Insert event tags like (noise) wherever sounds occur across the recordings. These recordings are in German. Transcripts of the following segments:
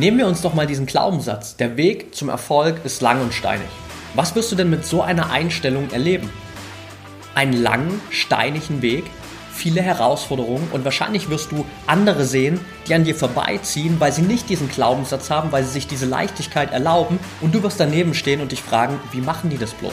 Nehmen wir uns doch mal diesen Glaubenssatz. Der Weg zum Erfolg ist lang und steinig. Was wirst du denn mit so einer Einstellung erleben? Einen langen, steinigen Weg, viele Herausforderungen und wahrscheinlich wirst du andere sehen, die an dir vorbeiziehen, weil sie nicht diesen Glaubenssatz haben, weil sie sich diese Leichtigkeit erlauben und du wirst daneben stehen und dich fragen, wie machen die das bloß?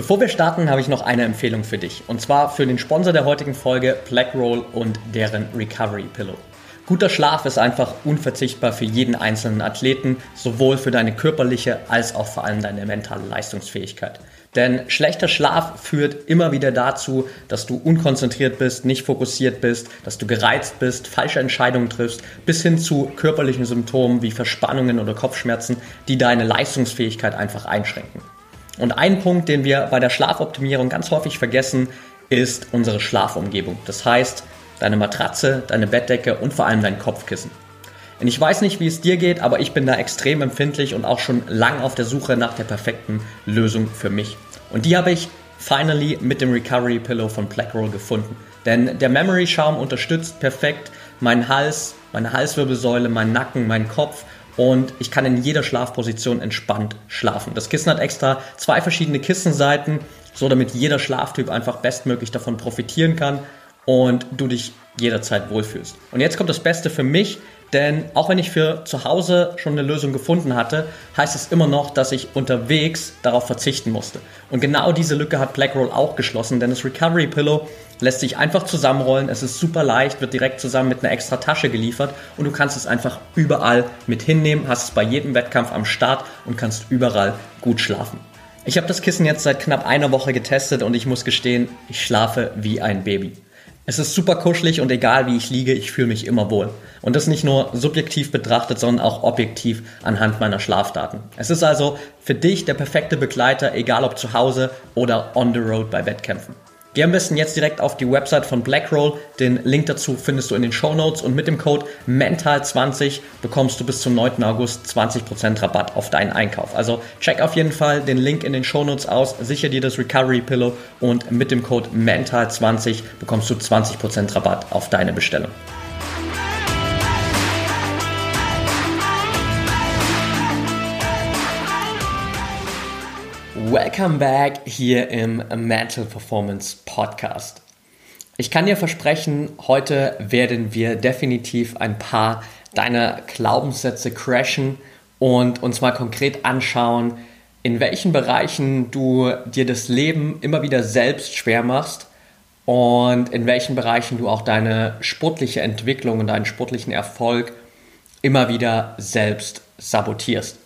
Bevor wir starten, habe ich noch eine Empfehlung für dich. Und zwar für den Sponsor der heutigen Folge, Blackroll und deren Recovery Pillow. Guter Schlaf ist einfach unverzichtbar für jeden einzelnen Athleten, sowohl für deine körperliche als auch vor allem deine mentale Leistungsfähigkeit. Denn schlechter Schlaf führt immer wieder dazu, dass du unkonzentriert bist, nicht fokussiert bist, dass du gereizt bist, falsche Entscheidungen triffst, bis hin zu körperlichen Symptomen wie Verspannungen oder Kopfschmerzen, die deine Leistungsfähigkeit einfach einschränken. Und ein Punkt, den wir bei der Schlafoptimierung ganz häufig vergessen, ist unsere Schlafumgebung. Das heißt, deine Matratze, deine Bettdecke und vor allem dein Kopfkissen. Und ich weiß nicht, wie es dir geht, aber ich bin da extrem empfindlich und auch schon lang auf der Suche nach der perfekten Lösung für mich. Und die habe ich finally mit dem Recovery Pillow von Blackroll gefunden. Denn der Memory Schaum unterstützt perfekt meinen Hals, meine Halswirbelsäule, meinen Nacken, meinen Kopf und ich kann in jeder Schlafposition entspannt schlafen. Das Kissen hat extra zwei verschiedene Kissenseiten, so damit jeder Schlaftyp einfach bestmöglich davon profitieren kann und du dich jederzeit wohlfühlst. Und jetzt kommt das Beste für mich, denn auch wenn ich für zu Hause schon eine Lösung gefunden hatte, heißt es immer noch, dass ich unterwegs darauf verzichten musste. Und genau diese Lücke hat Blackroll auch geschlossen, denn das Recovery Pillow lässt sich einfach zusammenrollen, es ist super leicht, wird direkt zusammen mit einer extra Tasche geliefert und du kannst es einfach überall mit hinnehmen, hast es bei jedem Wettkampf am Start und kannst überall gut schlafen. Ich habe das Kissen jetzt seit knapp einer Woche getestet und ich muss gestehen, ich schlafe wie ein Baby. Es ist super kuschelig und egal wie ich liege, ich fühle mich immer wohl. Und das nicht nur subjektiv betrachtet, sondern auch objektiv anhand meiner Schlafdaten. Es ist also für dich der perfekte Begleiter, egal ob zu Hause oder on the road bei Wettkämpfen. Geh am besten jetzt direkt auf die Website von Blackroll. Den Link dazu findest du in den Show Notes und mit dem Code MENTAL20 bekommst du bis zum 9. August 20% Rabatt auf deinen Einkauf. Also check auf jeden Fall den Link in den Show Notes aus, sicher dir das Recovery Pillow und mit dem Code MENTAL20 bekommst du 20% Rabatt auf deine Bestellung. Welcome back hier im Mental Performance Podcast. Ich kann dir versprechen, heute werden wir definitiv ein paar deiner Glaubenssätze crashen und uns mal konkret anschauen, in welchen Bereichen du dir das Leben immer wieder selbst schwer machst und in welchen Bereichen du auch deine sportliche Entwicklung und deinen sportlichen Erfolg immer wieder selbst sabotierst.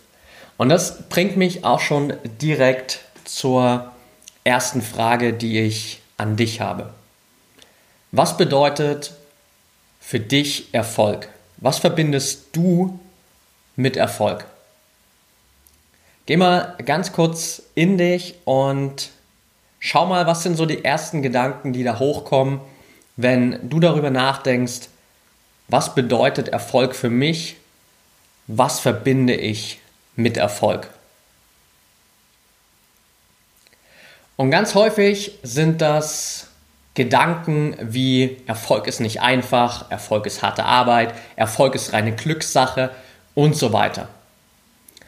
Und das bringt mich auch schon direkt zur ersten Frage, die ich an dich habe. Was bedeutet für dich Erfolg? Was verbindest du mit Erfolg? Geh mal ganz kurz in dich und schau mal, was sind so die ersten Gedanken, die da hochkommen, wenn du darüber nachdenkst, was bedeutet Erfolg für mich? Was verbinde ich mit Erfolg. Und ganz häufig sind das Gedanken wie Erfolg ist nicht einfach, Erfolg ist harte Arbeit, Erfolg ist reine Glückssache und so weiter.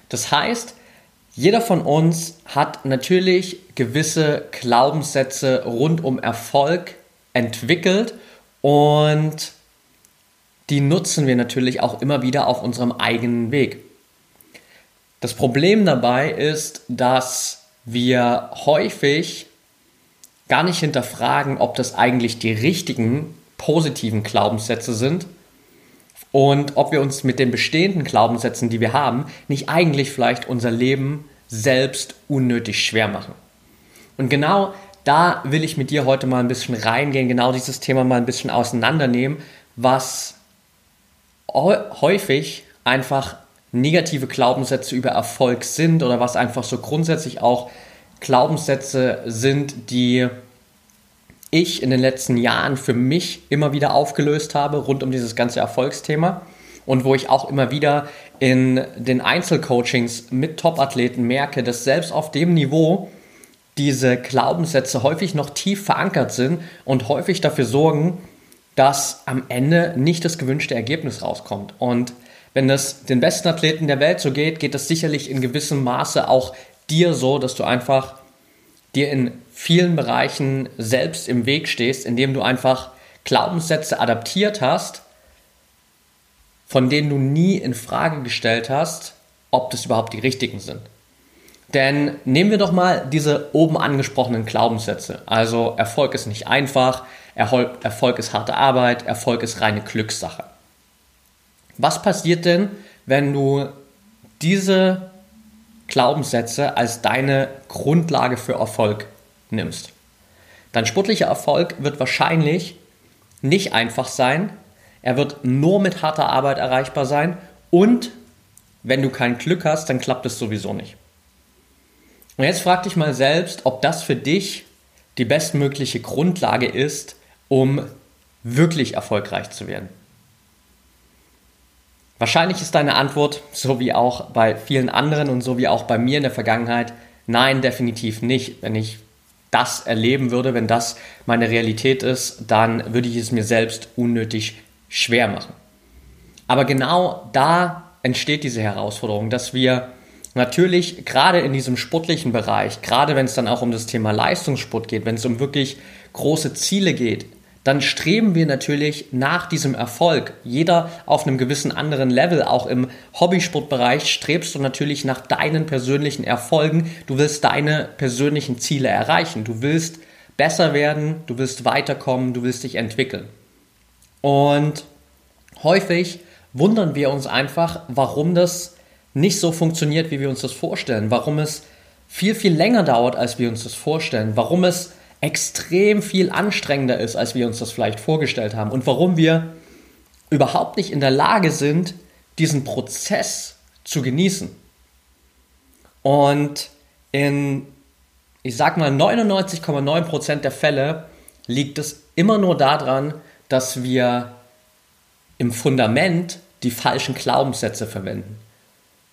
Das heißt, jeder von uns hat natürlich gewisse Glaubenssätze rund um Erfolg entwickelt und die nutzen wir natürlich auch immer wieder auf unserem eigenen Weg. Das Problem dabei ist, dass wir häufig gar nicht hinterfragen, ob das eigentlich die richtigen positiven Glaubenssätze sind und ob wir uns mit den bestehenden Glaubenssätzen, die wir haben, nicht eigentlich vielleicht unser Leben selbst unnötig schwer machen. Und genau da will ich mit dir heute mal ein bisschen reingehen, genau dieses Thema mal ein bisschen auseinandernehmen, was häufig einfach negative Glaubenssätze über Erfolg sind oder was einfach so grundsätzlich auch Glaubenssätze sind, die ich in den letzten Jahren für mich immer wieder aufgelöst habe rund um dieses ganze Erfolgsthema und wo ich auch immer wieder in den Einzelcoachings mit Top-Athleten merke, dass selbst auf dem Niveau diese Glaubenssätze häufig noch tief verankert sind und häufig dafür sorgen, dass am Ende nicht das gewünschte Ergebnis rauskommt. Und wenn es den besten Athleten der Welt so geht, geht es sicherlich in gewissem Maße auch dir so, dass du einfach dir in vielen Bereichen selbst im Weg stehst, indem du einfach Glaubenssätze adaptiert hast, von denen du nie in Frage gestellt hast, ob das überhaupt die richtigen sind. Denn nehmen wir doch mal diese oben angesprochenen Glaubenssätze. Also Erfolg ist nicht einfach, Erfolg ist harte Arbeit, Erfolg ist reine Glückssache. Was passiert denn, wenn du diese Glaubenssätze als deine Grundlage für Erfolg nimmst? Dein sportlicher Erfolg wird wahrscheinlich nicht einfach sein, er wird nur mit harter Arbeit erreichbar sein und wenn du kein Glück hast, dann klappt es sowieso nicht. Und jetzt frag dich mal selbst, ob das für dich die bestmögliche Grundlage ist, um wirklich erfolgreich zu werden. Wahrscheinlich ist deine Antwort, so wie auch bei vielen anderen und so wie auch bei mir in der Vergangenheit, nein, definitiv nicht. Wenn ich das erleben würde, wenn das meine Realität ist, dann würde ich es mir selbst unnötig schwer machen. Aber genau da entsteht diese Herausforderung, dass wir natürlich gerade in diesem sportlichen Bereich, gerade wenn es dann auch um das Thema Leistungssport geht, wenn es um wirklich große Ziele geht, dann streben wir natürlich nach diesem Erfolg. Jeder auf einem gewissen anderen Level, auch im Hobbysportbereich, strebst du natürlich nach deinen persönlichen Erfolgen. Du willst deine persönlichen Ziele erreichen. Du willst besser werden, du willst weiterkommen, du willst dich entwickeln. Und häufig wundern wir uns einfach, warum das nicht so funktioniert, wie wir uns das vorstellen, warum es viel, viel länger dauert, als wir uns das vorstellen, warum es extrem viel anstrengender ist, als wir uns das vielleicht vorgestellt haben und warum wir überhaupt nicht in der Lage sind, diesen Prozess zu genießen. Und in, ich sag mal, 99,9% der Fälle liegt es immer nur daran, dass wir im Fundament die falschen Glaubenssätze verwenden.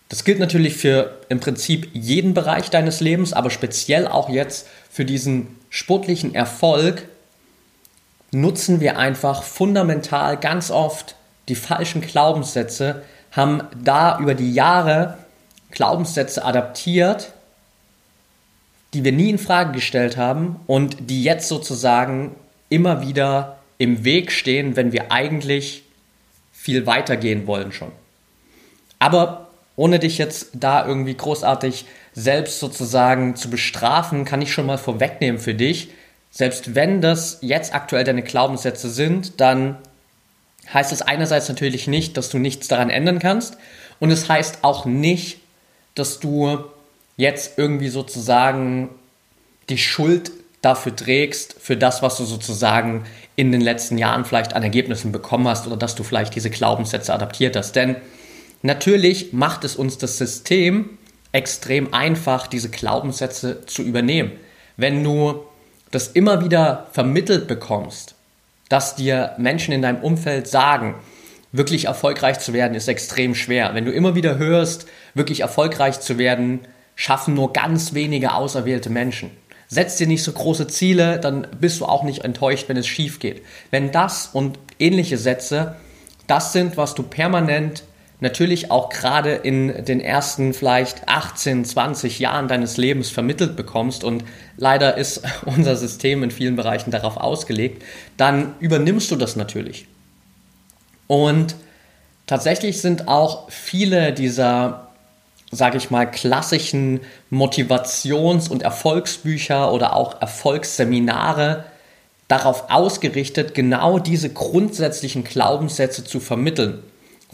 Das gilt natürlich für im Prinzip jeden Bereich deines Lebens, aber speziell auch jetzt für diesen sportlichen Erfolg nutzen wir einfach fundamental ganz oft die falschen Glaubenssätze, haben da über die Jahre Glaubenssätze adaptiert, die wir nie in Frage gestellt haben und die jetzt sozusagen immer wieder im Weg stehen, wenn wir eigentlich viel weiter gehen wollen schon. Aber ohne dich jetzt da irgendwie großartig selbst sozusagen zu bestrafen, kann ich schon mal vorwegnehmen für dich. Selbst wenn das jetzt aktuell deine Glaubenssätze sind, dann heißt es einerseits natürlich nicht, dass du nichts daran ändern kannst und es heißt auch nicht, dass du jetzt irgendwie sozusagen die Schuld dafür trägst, für das, was du sozusagen in den letzten Jahren vielleicht an Ergebnissen bekommen hast oder dass du vielleicht diese Glaubenssätze adaptiert hast. Denn natürlich macht es uns das System extrem einfach, diese Glaubenssätze zu übernehmen. Wenn du das immer wieder vermittelt bekommst, dass dir Menschen in deinem Umfeld sagen, wirklich erfolgreich zu werden ist extrem schwer. Wenn du immer wieder hörst, wirklich erfolgreich zu werden, schaffen nur ganz wenige auserwählte Menschen setz dir nicht so große Ziele, dann bist du auch nicht enttäuscht, wenn es schief geht. Wenn das und ähnliche Sätze das sind, was du permanent natürlich auch gerade in den ersten vielleicht 18, 20 Jahren deines Lebens vermittelt bekommst und leider ist (laughs) unser System in vielen Bereichen darauf ausgelegt, dann übernimmst du das natürlich. Und tatsächlich sind auch viele dieser sage ich mal, klassischen Motivations- und Erfolgsbücher oder auch Erfolgsseminare darauf ausgerichtet, genau diese grundsätzlichen Glaubenssätze zu vermitteln.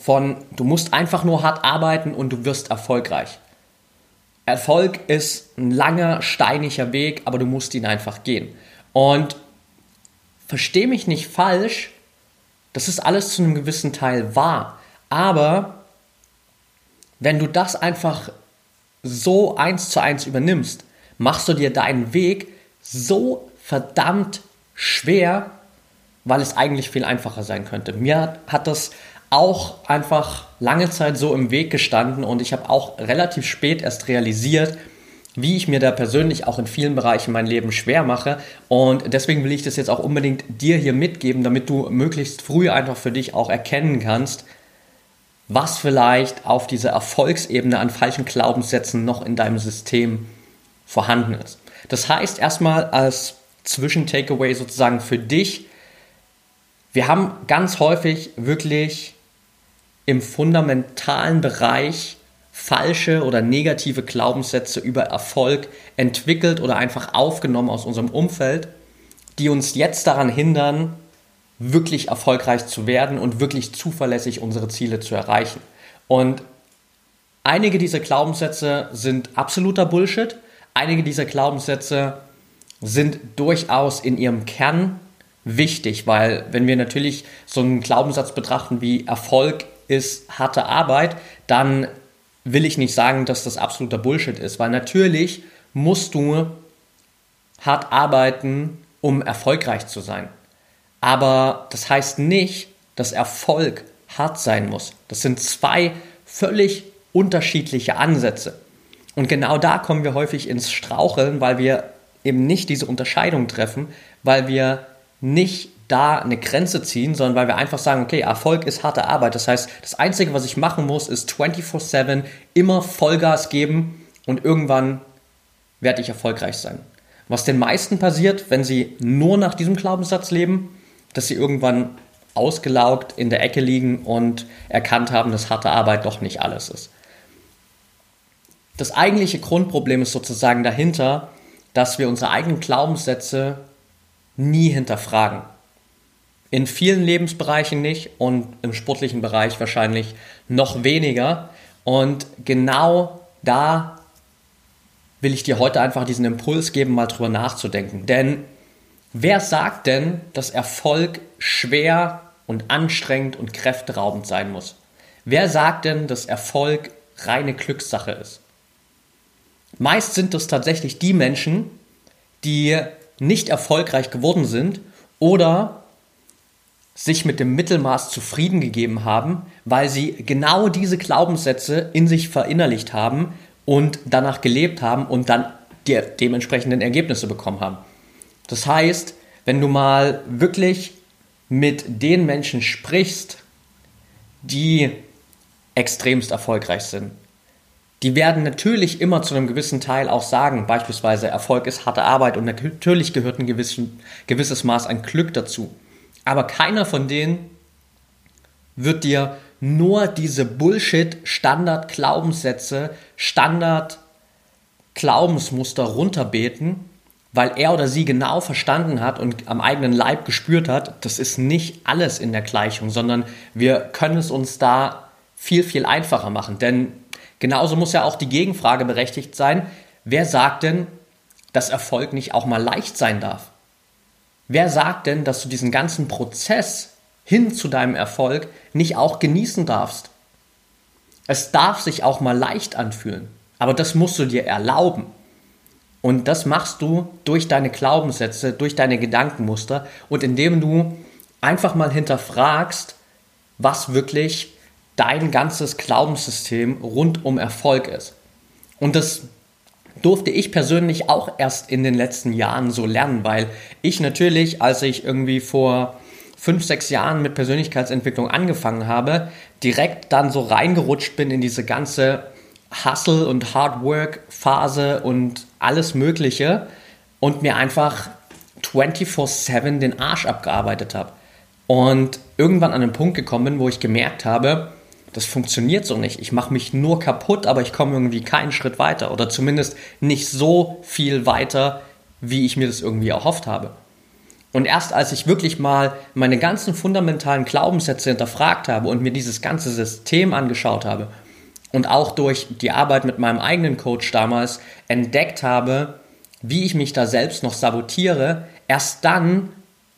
Von du musst einfach nur hart arbeiten und du wirst erfolgreich. Erfolg ist ein langer, steiniger Weg, aber du musst ihn einfach gehen. Und versteh mich nicht falsch, das ist alles zu einem gewissen Teil wahr. Aber wenn du das einfach so eins zu eins übernimmst, machst du dir deinen Weg so verdammt schwer, weil es eigentlich viel einfacher sein könnte. Mir hat das auch einfach lange Zeit so im Weg gestanden und ich habe auch relativ spät erst realisiert, wie ich mir da persönlich auch in vielen Bereichen mein Leben schwer mache. Und deswegen will ich das jetzt auch unbedingt dir hier mitgeben, damit du möglichst früh einfach für dich auch erkennen kannst, was vielleicht auf dieser Erfolgsebene an falschen Glaubenssätzen noch in deinem System vorhanden ist. Das heißt erstmal als Zwischentakeaway sozusagen für dich, wir haben ganz häufig wirklich im fundamentalen Bereich falsche oder negative Glaubenssätze über Erfolg entwickelt oder einfach aufgenommen aus unserem Umfeld, die uns jetzt daran hindern, wirklich erfolgreich zu werden und wirklich zuverlässig unsere Ziele zu erreichen. Und einige dieser Glaubenssätze sind absoluter Bullshit. Einige dieser Glaubenssätze sind durchaus in ihrem Kern wichtig, weil wenn wir natürlich so einen Glaubenssatz betrachten wie Erfolg ist harte Arbeit, dann will ich nicht sagen, dass das absoluter Bullshit ist, weil natürlich musst du hart arbeiten, um erfolgreich zu sein. Aber das heißt nicht, dass Erfolg hart sein muss. Das sind zwei völlig unterschiedliche Ansätze. Und genau da kommen wir häufig ins Straucheln, weil wir eben nicht diese Unterscheidung treffen, weil wir nicht da eine Grenze ziehen, sondern weil wir einfach sagen, okay, Erfolg ist harte Arbeit. Das heißt, das Einzige, was ich machen muss, ist 24/7 immer Vollgas geben und irgendwann werde ich erfolgreich sein. Was den meisten passiert, wenn sie nur nach diesem Glaubenssatz leben, dass sie irgendwann ausgelaugt in der Ecke liegen und erkannt haben, dass harte Arbeit doch nicht alles ist. Das eigentliche Grundproblem ist sozusagen dahinter, dass wir unsere eigenen Glaubenssätze nie hinterfragen. In vielen Lebensbereichen nicht und im sportlichen Bereich wahrscheinlich noch weniger. Und genau da will ich dir heute einfach diesen Impuls geben, mal drüber nachzudenken. Denn Wer sagt denn, dass Erfolg schwer und anstrengend und kräfteraubend sein muss? Wer sagt denn, dass Erfolg reine Glückssache ist? Meist sind es tatsächlich die Menschen, die nicht erfolgreich geworden sind oder sich mit dem Mittelmaß zufrieden gegeben haben, weil sie genau diese Glaubenssätze in sich verinnerlicht haben und danach gelebt haben und dann die dementsprechenden Ergebnisse bekommen haben. Das heißt, wenn du mal wirklich mit den Menschen sprichst, die extremst erfolgreich sind, die werden natürlich immer zu einem gewissen Teil auch sagen, beispielsweise Erfolg ist harte Arbeit und natürlich gehört ein gewissen, gewisses Maß an Glück dazu. Aber keiner von denen wird dir nur diese Bullshit-Standard-Glaubenssätze, Standard-Glaubensmuster runterbeten weil er oder sie genau verstanden hat und am eigenen Leib gespürt hat, das ist nicht alles in der Gleichung, sondern wir können es uns da viel, viel einfacher machen. Denn genauso muss ja auch die Gegenfrage berechtigt sein, wer sagt denn, dass Erfolg nicht auch mal leicht sein darf? Wer sagt denn, dass du diesen ganzen Prozess hin zu deinem Erfolg nicht auch genießen darfst? Es darf sich auch mal leicht anfühlen, aber das musst du dir erlauben. Und das machst du durch deine Glaubenssätze, durch deine Gedankenmuster und indem du einfach mal hinterfragst, was wirklich dein ganzes Glaubenssystem rund um Erfolg ist. Und das durfte ich persönlich auch erst in den letzten Jahren so lernen, weil ich natürlich, als ich irgendwie vor fünf, sechs Jahren mit Persönlichkeitsentwicklung angefangen habe, direkt dann so reingerutscht bin in diese ganze Hustle und Hard Work Phase und alles Mögliche und mir einfach 24/7 den Arsch abgearbeitet habe. Und irgendwann an den Punkt gekommen bin, wo ich gemerkt habe, das funktioniert so nicht. Ich mache mich nur kaputt, aber ich komme irgendwie keinen Schritt weiter oder zumindest nicht so viel weiter, wie ich mir das irgendwie erhofft habe. Und erst als ich wirklich mal meine ganzen fundamentalen Glaubenssätze hinterfragt habe und mir dieses ganze System angeschaut habe, und auch durch die Arbeit mit meinem eigenen Coach damals entdeckt habe, wie ich mich da selbst noch sabotiere, erst dann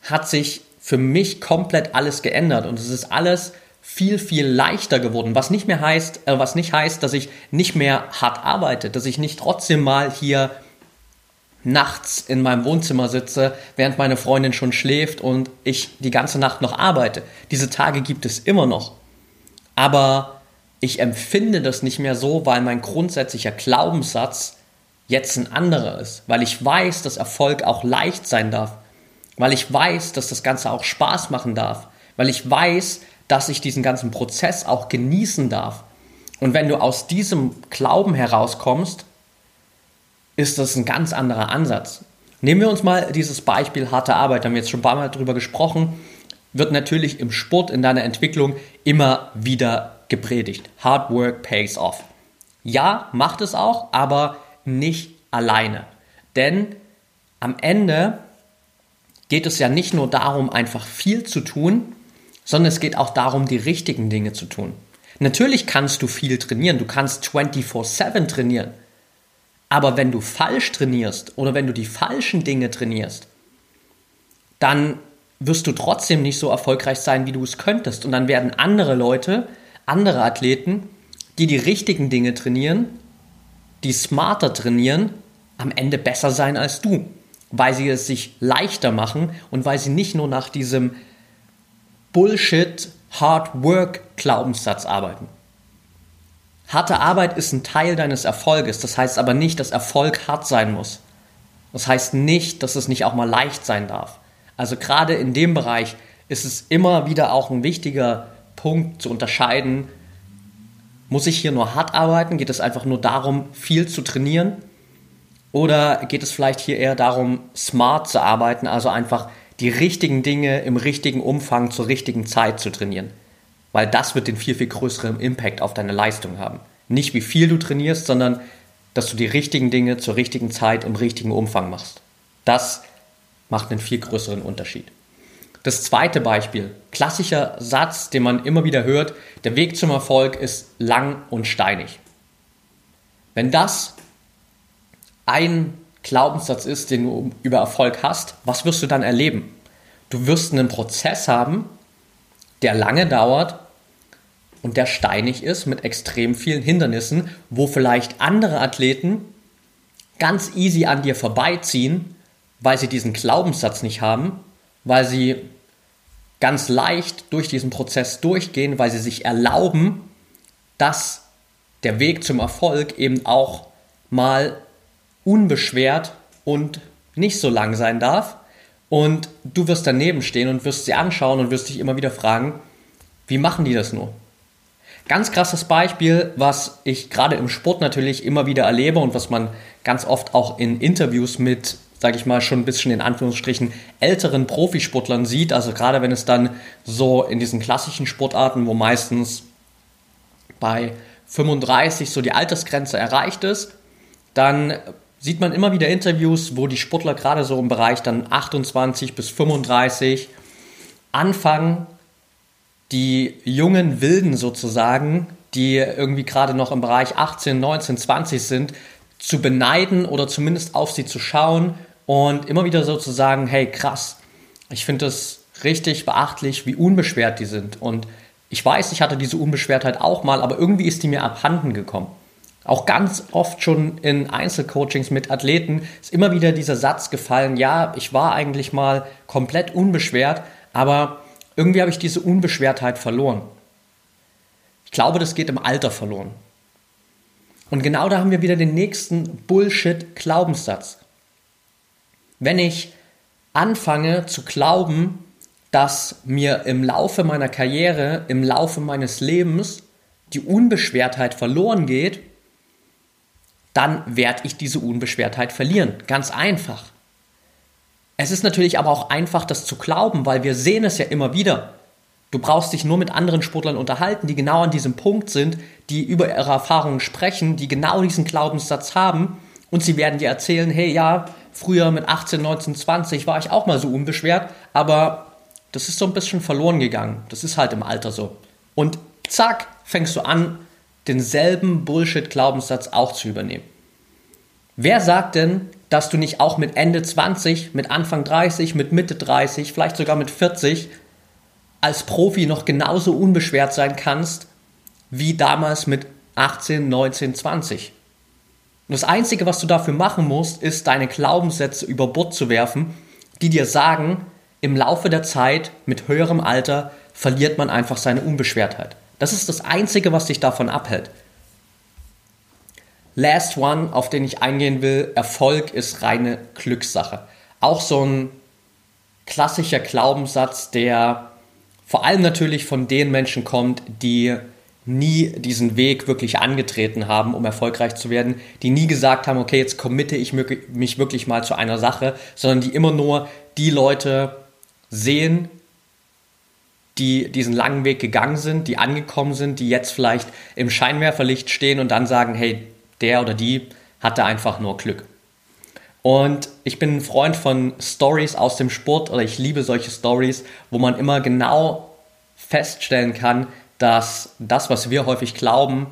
hat sich für mich komplett alles geändert und es ist alles viel, viel leichter geworden. Was nicht mehr heißt, äh, was nicht heißt, dass ich nicht mehr hart arbeite, dass ich nicht trotzdem mal hier nachts in meinem Wohnzimmer sitze, während meine Freundin schon schläft und ich die ganze Nacht noch arbeite. Diese Tage gibt es immer noch. Aber ich empfinde das nicht mehr so, weil mein grundsätzlicher Glaubenssatz jetzt ein anderer ist. Weil ich weiß, dass Erfolg auch leicht sein darf. Weil ich weiß, dass das Ganze auch Spaß machen darf. Weil ich weiß, dass ich diesen ganzen Prozess auch genießen darf. Und wenn du aus diesem Glauben herauskommst, ist das ein ganz anderer Ansatz. Nehmen wir uns mal dieses Beispiel harte Arbeit, da haben wir jetzt schon ein paar Mal drüber gesprochen, wird natürlich im Sport in deiner Entwicklung immer wieder gepredigt. Hard work pays off. Ja, macht es auch, aber nicht alleine. Denn am Ende geht es ja nicht nur darum, einfach viel zu tun, sondern es geht auch darum, die richtigen Dinge zu tun. Natürlich kannst du viel trainieren, du kannst 24/7 trainieren. Aber wenn du falsch trainierst oder wenn du die falschen Dinge trainierst, dann wirst du trotzdem nicht so erfolgreich sein, wie du es könntest. Und dann werden andere Leute, andere Athleten, die die richtigen Dinge trainieren, die smarter trainieren, am Ende besser sein als du, weil sie es sich leichter machen und weil sie nicht nur nach diesem Bullshit Hard Work Glaubenssatz arbeiten. Harte Arbeit ist ein Teil deines Erfolges. Das heißt aber nicht, dass Erfolg hart sein muss. Das heißt nicht, dass es nicht auch mal leicht sein darf. Also gerade in dem Bereich ist es immer wieder auch ein wichtiger Punkt zu unterscheiden, muss ich hier nur hart arbeiten? Geht es einfach nur darum, viel zu trainieren? Oder geht es vielleicht hier eher darum, smart zu arbeiten, also einfach die richtigen Dinge im richtigen Umfang zur richtigen Zeit zu trainieren. Weil das wird den viel, viel größeren Impact auf deine Leistung haben. Nicht wie viel du trainierst, sondern dass du die richtigen Dinge zur richtigen Zeit im richtigen Umfang machst. Das macht einen viel größeren Unterschied. Das zweite Beispiel, klassischer Satz, den man immer wieder hört, der Weg zum Erfolg ist lang und steinig. Wenn das ein Glaubenssatz ist, den du über Erfolg hast, was wirst du dann erleben? Du wirst einen Prozess haben, der lange dauert und der steinig ist mit extrem vielen Hindernissen, wo vielleicht andere Athleten ganz easy an dir vorbeiziehen, weil sie diesen Glaubenssatz nicht haben, weil sie ganz leicht durch diesen Prozess durchgehen, weil sie sich erlauben, dass der Weg zum Erfolg eben auch mal unbeschwert und nicht so lang sein darf. Und du wirst daneben stehen und wirst sie anschauen und wirst dich immer wieder fragen, wie machen die das nur? Ganz krasses Beispiel, was ich gerade im Sport natürlich immer wieder erlebe und was man ganz oft auch in Interviews mit, sage ich mal, schon ein bisschen in Anführungsstrichen älteren Profisportlern sieht. Also gerade wenn es dann so in diesen klassischen Sportarten, wo meistens bei 35 so die Altersgrenze erreicht ist, dann sieht man immer wieder Interviews, wo die Sportler gerade so im Bereich dann 28 bis 35 anfangen, die jungen Wilden sozusagen, die irgendwie gerade noch im Bereich 18, 19, 20 sind, zu beneiden oder zumindest auf sie zu schauen und immer wieder so zu sagen, hey krass, ich finde es richtig beachtlich, wie unbeschwert die sind. Und ich weiß, ich hatte diese Unbeschwertheit auch mal, aber irgendwie ist die mir abhanden gekommen. Auch ganz oft schon in Einzelcoachings mit Athleten ist immer wieder dieser Satz gefallen, ja, ich war eigentlich mal komplett unbeschwert, aber irgendwie habe ich diese Unbeschwertheit verloren. Ich glaube, das geht im Alter verloren. Und genau da haben wir wieder den nächsten Bullshit-Glaubenssatz. Wenn ich anfange zu glauben, dass mir im Laufe meiner Karriere, im Laufe meines Lebens die Unbeschwertheit verloren geht, dann werde ich diese Unbeschwertheit verlieren. Ganz einfach. Es ist natürlich aber auch einfach, das zu glauben, weil wir sehen es ja immer wieder. Du brauchst dich nur mit anderen Sportlern unterhalten, die genau an diesem Punkt sind, die über ihre Erfahrungen sprechen, die genau diesen Glaubenssatz haben und sie werden dir erzählen, hey ja, früher mit 18, 19, 20 war ich auch mal so unbeschwert, aber das ist so ein bisschen verloren gegangen. Das ist halt im Alter so. Und zack, fängst du an, denselben Bullshit-Glaubenssatz auch zu übernehmen. Wer sagt denn, dass du nicht auch mit Ende 20, mit Anfang 30, mit Mitte 30, vielleicht sogar mit 40 als Profi noch genauso unbeschwert sein kannst wie damals mit 18, 19, 20? Und das Einzige, was du dafür machen musst, ist deine Glaubenssätze über Bord zu werfen, die dir sagen, im Laufe der Zeit mit höherem Alter verliert man einfach seine Unbeschwertheit. Das ist das Einzige, was dich davon abhält. Last One, auf den ich eingehen will, Erfolg ist reine Glückssache. Auch so ein klassischer Glaubenssatz, der vor allem natürlich von den Menschen kommt, die nie diesen Weg wirklich angetreten haben, um erfolgreich zu werden, die nie gesagt haben, okay, jetzt committe ich mich wirklich mal zu einer Sache, sondern die immer nur die Leute sehen, die diesen langen Weg gegangen sind, die angekommen sind, die jetzt vielleicht im Scheinwerferlicht stehen und dann sagen, hey, der oder die hatte einfach nur Glück. Und ich bin ein Freund von Stories aus dem Sport oder ich liebe solche Stories, wo man immer genau feststellen kann, dass das, was wir häufig glauben,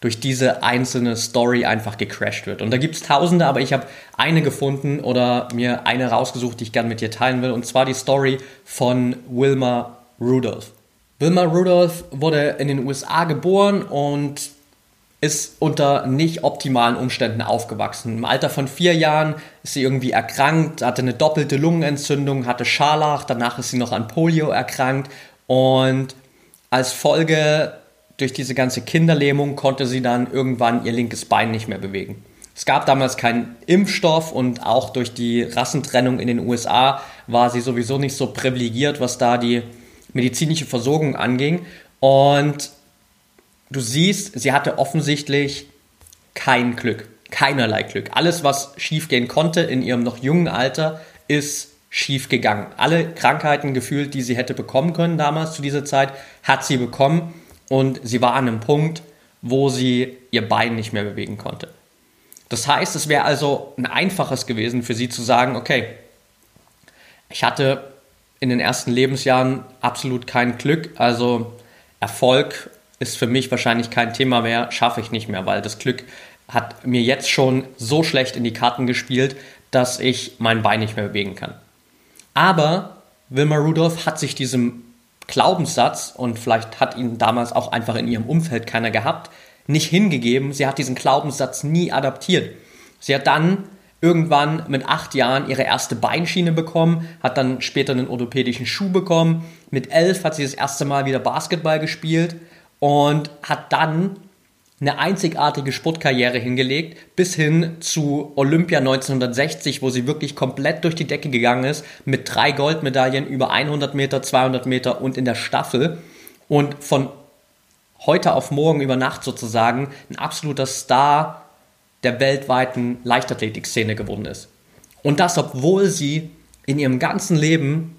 durch diese einzelne Story einfach gecrashed wird. Und da gibt es tausende, aber ich habe eine gefunden oder mir eine rausgesucht, die ich gerne mit dir teilen will. Und zwar die Story von Wilma Rudolph. Wilma Rudolph wurde in den USA geboren und ist unter nicht optimalen Umständen aufgewachsen. Im Alter von vier Jahren ist sie irgendwie erkrankt, hatte eine doppelte Lungenentzündung, hatte Scharlach, danach ist sie noch an Polio erkrankt und als Folge durch diese ganze Kinderlähmung konnte sie dann irgendwann ihr linkes Bein nicht mehr bewegen. Es gab damals keinen Impfstoff und auch durch die Rassentrennung in den USA war sie sowieso nicht so privilegiert, was da die medizinische Versorgung anging. Und du siehst, sie hatte offensichtlich kein Glück, keinerlei Glück. Alles, was schiefgehen konnte in ihrem noch jungen Alter, ist schief gegangen. Alle Krankheiten gefühlt, die sie hätte bekommen können damals zu dieser Zeit, hat sie bekommen und sie war an einem Punkt, wo sie ihr Bein nicht mehr bewegen konnte. Das heißt, es wäre also ein einfaches gewesen für sie zu sagen, okay, ich hatte in den ersten Lebensjahren absolut kein Glück, also Erfolg ist für mich wahrscheinlich kein Thema mehr, schaffe ich nicht mehr, weil das Glück hat mir jetzt schon so schlecht in die Karten gespielt, dass ich mein Bein nicht mehr bewegen kann. Aber Wilma Rudolph hat sich diesem Glaubenssatz, und vielleicht hat ihn damals auch einfach in ihrem Umfeld keiner gehabt, nicht hingegeben. Sie hat diesen Glaubenssatz nie adaptiert. Sie hat dann irgendwann mit acht Jahren ihre erste Beinschiene bekommen, hat dann später einen orthopädischen Schuh bekommen. Mit elf hat sie das erste Mal wieder Basketball gespielt und hat dann eine einzigartige Sportkarriere hingelegt, bis hin zu Olympia 1960, wo sie wirklich komplett durch die Decke gegangen ist, mit drei Goldmedaillen über 100 Meter, 200 Meter und in der Staffel. Und von heute auf morgen über Nacht sozusagen ein absoluter Star der weltweiten Leichtathletikszene geworden ist. Und das, obwohl sie in ihrem ganzen Leben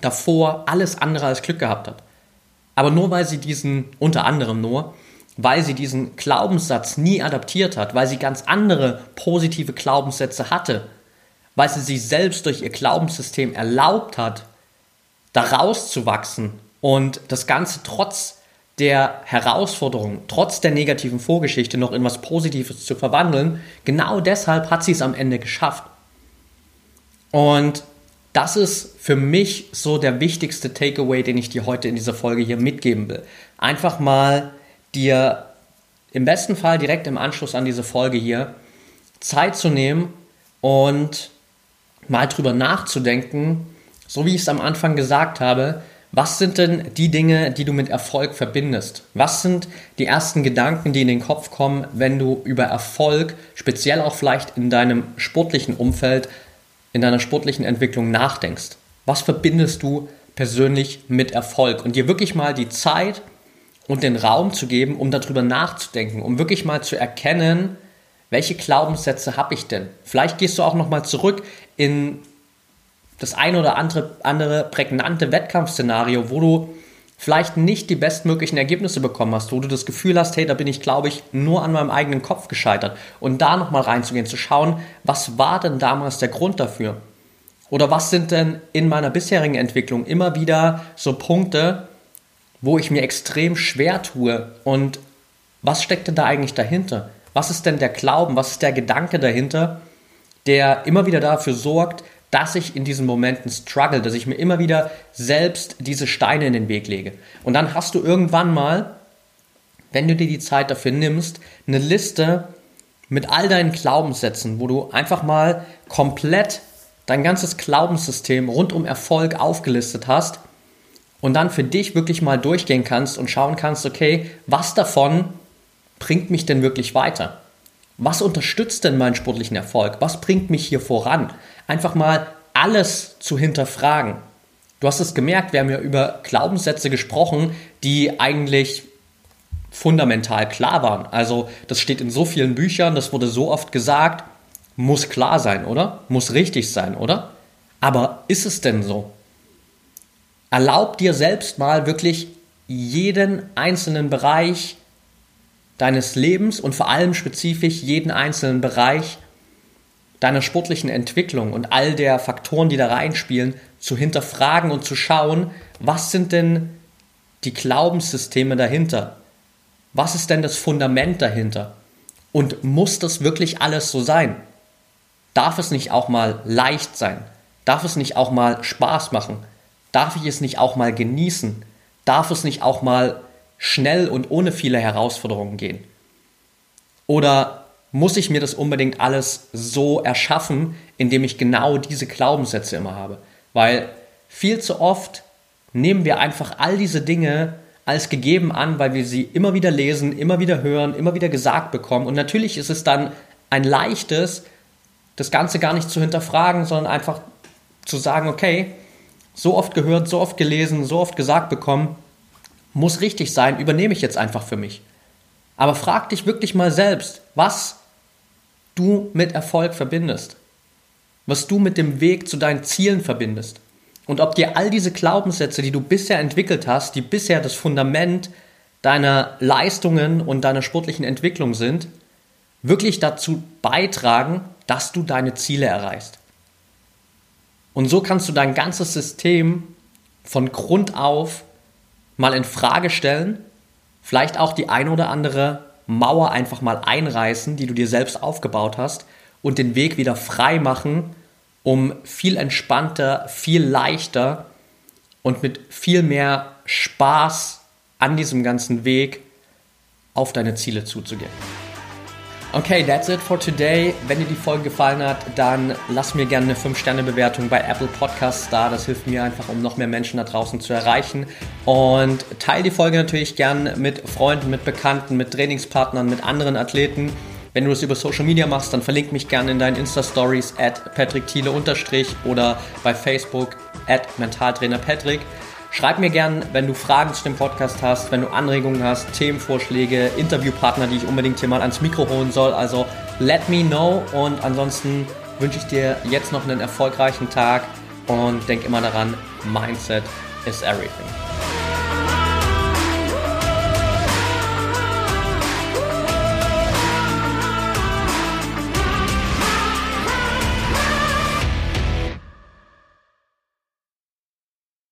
davor alles andere als Glück gehabt hat. Aber nur weil sie diesen, unter anderem nur, weil sie diesen Glaubenssatz nie adaptiert hat, weil sie ganz andere positive Glaubenssätze hatte, weil sie sich selbst durch ihr Glaubenssystem erlaubt hat, daraus zu wachsen und das Ganze trotz der Herausforderung, trotz der negativen Vorgeschichte noch in was Positives zu verwandeln, genau deshalb hat sie es am Ende geschafft. Und das ist für mich so der wichtigste Takeaway, den ich dir heute in dieser Folge hier mitgeben will. Einfach mal dir im besten Fall direkt im Anschluss an diese Folge hier Zeit zu nehmen und mal drüber nachzudenken, so wie ich es am Anfang gesagt habe, was sind denn die Dinge, die du mit Erfolg verbindest? Was sind die ersten Gedanken, die in den Kopf kommen, wenn du über Erfolg, speziell auch vielleicht in deinem sportlichen Umfeld, in deiner sportlichen Entwicklung nachdenkst? Was verbindest du persönlich mit Erfolg? Und dir wirklich mal die Zeit und den Raum zu geben, um darüber nachzudenken, um wirklich mal zu erkennen, welche Glaubenssätze habe ich denn? Vielleicht gehst du auch noch mal zurück in das ein oder andere, andere prägnante Wettkampfszenario, wo du vielleicht nicht die bestmöglichen Ergebnisse bekommen hast, wo du das Gefühl hast, hey, da bin ich, glaube ich, nur an meinem eigenen Kopf gescheitert. Und da nochmal reinzugehen, zu schauen, was war denn damals der Grund dafür? Oder was sind denn in meiner bisherigen Entwicklung immer wieder so Punkte, wo ich mir extrem schwer tue und Was steckt denn da eigentlich dahinter? Was ist denn der Glauben? Was ist der Gedanke dahinter, der immer wieder dafür sorgt, dass ich in diesen Momenten struggle, dass ich mir immer wieder selbst diese Steine in den Weg lege. Und dann hast du irgendwann mal, wenn du dir die Zeit dafür nimmst, eine Liste mit all deinen Glaubenssätzen, wo du einfach mal komplett dein ganzes Glaubenssystem rund um Erfolg aufgelistet hast und dann für dich wirklich mal durchgehen kannst und schauen kannst, okay, was davon bringt mich denn wirklich weiter? Was unterstützt denn meinen sportlichen Erfolg? Was bringt mich hier voran? Einfach mal alles zu hinterfragen. Du hast es gemerkt, wir haben ja über Glaubenssätze gesprochen, die eigentlich fundamental klar waren. Also das steht in so vielen Büchern, das wurde so oft gesagt, muss klar sein, oder? Muss richtig sein, oder? Aber ist es denn so? Erlaub dir selbst mal wirklich jeden einzelnen Bereich deines Lebens und vor allem spezifisch jeden einzelnen Bereich deiner sportlichen Entwicklung und all der Faktoren, die da reinspielen, zu hinterfragen und zu schauen, was sind denn die Glaubenssysteme dahinter? Was ist denn das Fundament dahinter? Und muss das wirklich alles so sein? Darf es nicht auch mal leicht sein? Darf es nicht auch mal Spaß machen? Darf ich es nicht auch mal genießen? Darf es nicht auch mal schnell und ohne viele Herausforderungen gehen? Oder muss ich mir das unbedingt alles so erschaffen, indem ich genau diese Glaubenssätze immer habe? Weil viel zu oft nehmen wir einfach all diese Dinge als gegeben an, weil wir sie immer wieder lesen, immer wieder hören, immer wieder gesagt bekommen. Und natürlich ist es dann ein leichtes, das Ganze gar nicht zu hinterfragen, sondern einfach zu sagen, okay, so oft gehört, so oft gelesen, so oft gesagt bekommen, muss richtig sein, übernehme ich jetzt einfach für mich. Aber frag dich wirklich mal selbst, was du mit Erfolg verbindest, was du mit dem Weg zu deinen Zielen verbindest und ob dir all diese Glaubenssätze, die du bisher entwickelt hast, die bisher das Fundament deiner Leistungen und deiner sportlichen Entwicklung sind, wirklich dazu beitragen, dass du deine Ziele erreichst. Und so kannst du dein ganzes System von Grund auf mal in Frage stellen, vielleicht auch die ein oder andere Mauer einfach mal einreißen, die du dir selbst aufgebaut hast und den Weg wieder frei machen, um viel entspannter, viel leichter und mit viel mehr Spaß an diesem ganzen Weg auf deine Ziele zuzugehen. Okay, that's it for today. Wenn dir die Folge gefallen hat, dann lass mir gerne eine 5-Sterne-Bewertung bei Apple Podcasts da. Das hilft mir einfach, um noch mehr Menschen da draußen zu erreichen. Und teile die Folge natürlich gern mit Freunden, mit Bekannten, mit Trainingspartnern, mit anderen Athleten. Wenn du das über Social Media machst, dann verlink mich gerne in deinen Insta-Stories at Patrick Thiele oder bei Facebook at Mentaltrainer Patrick. Schreib mir gern, wenn du Fragen zu dem Podcast hast, wenn du Anregungen hast, Themenvorschläge, Interviewpartner, die ich unbedingt hier mal ans Mikro holen soll. Also let me know und ansonsten wünsche ich dir jetzt noch einen erfolgreichen Tag und denk immer daran, Mindset is everything.